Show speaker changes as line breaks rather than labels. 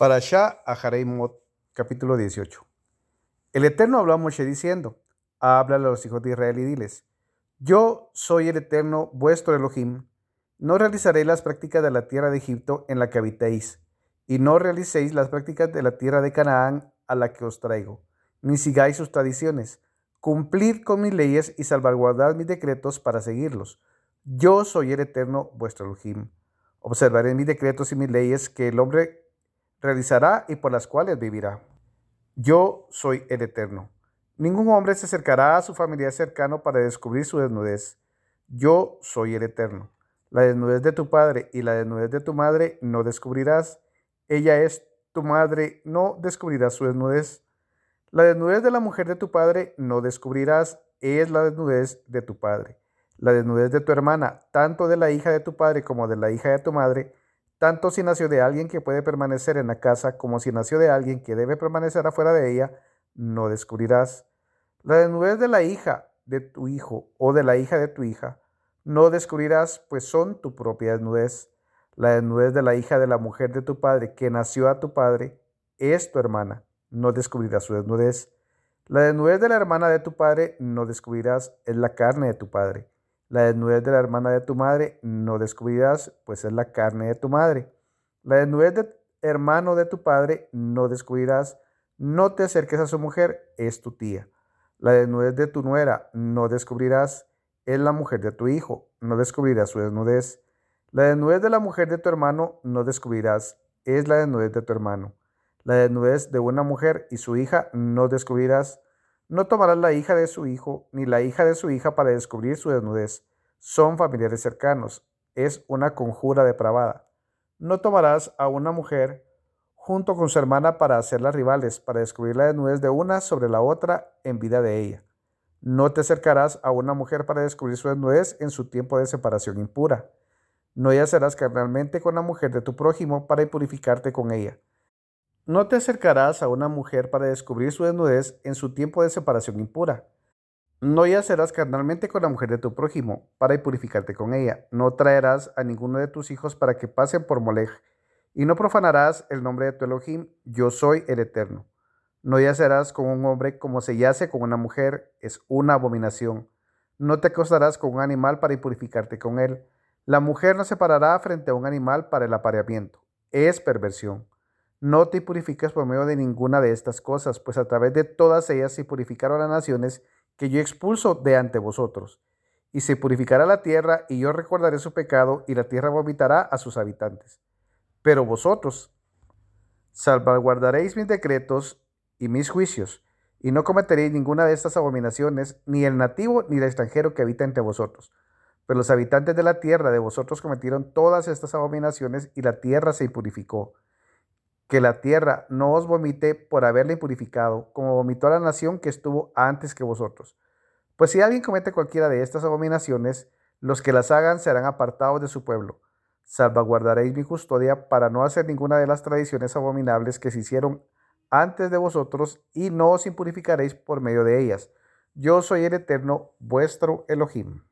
Para Shah Ahareimot, capítulo 18. El Eterno habló a Moshe diciendo, háblale a los hijos de Israel y diles, yo soy el Eterno, vuestro Elohim, no realizaréis las prácticas de la tierra de Egipto en la que habitéis, y no realicéis las prácticas de la tierra de Canaán a la que os traigo, ni sigáis sus tradiciones, cumplid con mis leyes y salvaguardad mis decretos para seguirlos. Yo soy el Eterno, vuestro Elohim. Observaré mis decretos y mis leyes que el hombre realizará y por las cuales vivirá. Yo soy el Eterno. Ningún hombre se acercará a su familiar cercano para descubrir su desnudez. Yo soy el Eterno. La desnudez de tu padre y la desnudez de tu madre no descubrirás. Ella es tu madre, no descubrirás su desnudez. La desnudez de la mujer de tu padre no descubrirás. Es la desnudez de tu padre. La desnudez de tu hermana, tanto de la hija de tu padre como de la hija de tu madre, tanto si nació de alguien que puede permanecer en la casa como si nació de alguien que debe permanecer afuera de ella, no descubrirás. La desnudez de la hija de tu hijo o de la hija de tu hija, no descubrirás, pues son tu propia desnudez. La desnudez de la hija de la mujer de tu padre que nació a tu padre es tu hermana, no descubrirás su desnudez. La desnudez de la hermana de tu padre no descubrirás, es la carne de tu padre. La desnudez de la hermana de tu madre no descubrirás, pues es la carne de tu madre. La desnudez del hermano de tu padre no descubrirás. No te acerques a su mujer, es tu tía. La desnudez de tu nuera no descubrirás, es la mujer de tu hijo, no descubrirás su desnudez. La desnudez de la mujer de tu hermano no descubrirás, es la desnudez de tu hermano. La desnudez de una mujer y su hija no descubrirás, no tomarás la hija de su hijo ni la hija de su hija para descubrir su desnudez. Son familiares cercanos. Es una conjura depravada. No tomarás a una mujer junto con su hermana para hacerlas rivales, para descubrir la desnudez de una sobre la otra en vida de ella. No te acercarás a una mujer para descubrir su desnudez en su tiempo de separación impura. No yacerás carnalmente con la mujer de tu prójimo para purificarte con ella. No te acercarás a una mujer para descubrir su desnudez en su tiempo de separación impura. No yacerás carnalmente con la mujer de tu prójimo para purificarte con ella. No traerás a ninguno de tus hijos para que pasen por Molej. Y no profanarás el nombre de tu Elohim. Yo soy el Eterno. No yacerás con un hombre como se yace con una mujer. Es una abominación. No te acostarás con un animal para purificarte con él. La mujer no se parará frente a un animal para el apareamiento. Es perversión. No te purifiques por medio de ninguna de estas cosas, pues a través de todas ellas se purificaron las naciones que yo expulso de ante vosotros. Y se purificará la tierra, y yo recordaré su pecado, y la tierra vomitará a sus habitantes. Pero vosotros salvaguardaréis mis decretos y mis juicios, y no cometeréis ninguna de estas abominaciones, ni el nativo ni el extranjero que habita entre vosotros. Pero los habitantes de la tierra de vosotros cometieron todas estas abominaciones, y la tierra se impurificó que la tierra no os vomite por haberla impurificado, como vomitó a la nación que estuvo antes que vosotros. Pues si alguien comete cualquiera de estas abominaciones, los que las hagan serán apartados de su pueblo. Salvaguardaréis mi custodia para no hacer ninguna de las tradiciones abominables que se hicieron antes de vosotros y no os impurificaréis por medio de ellas. Yo soy el eterno vuestro Elohim.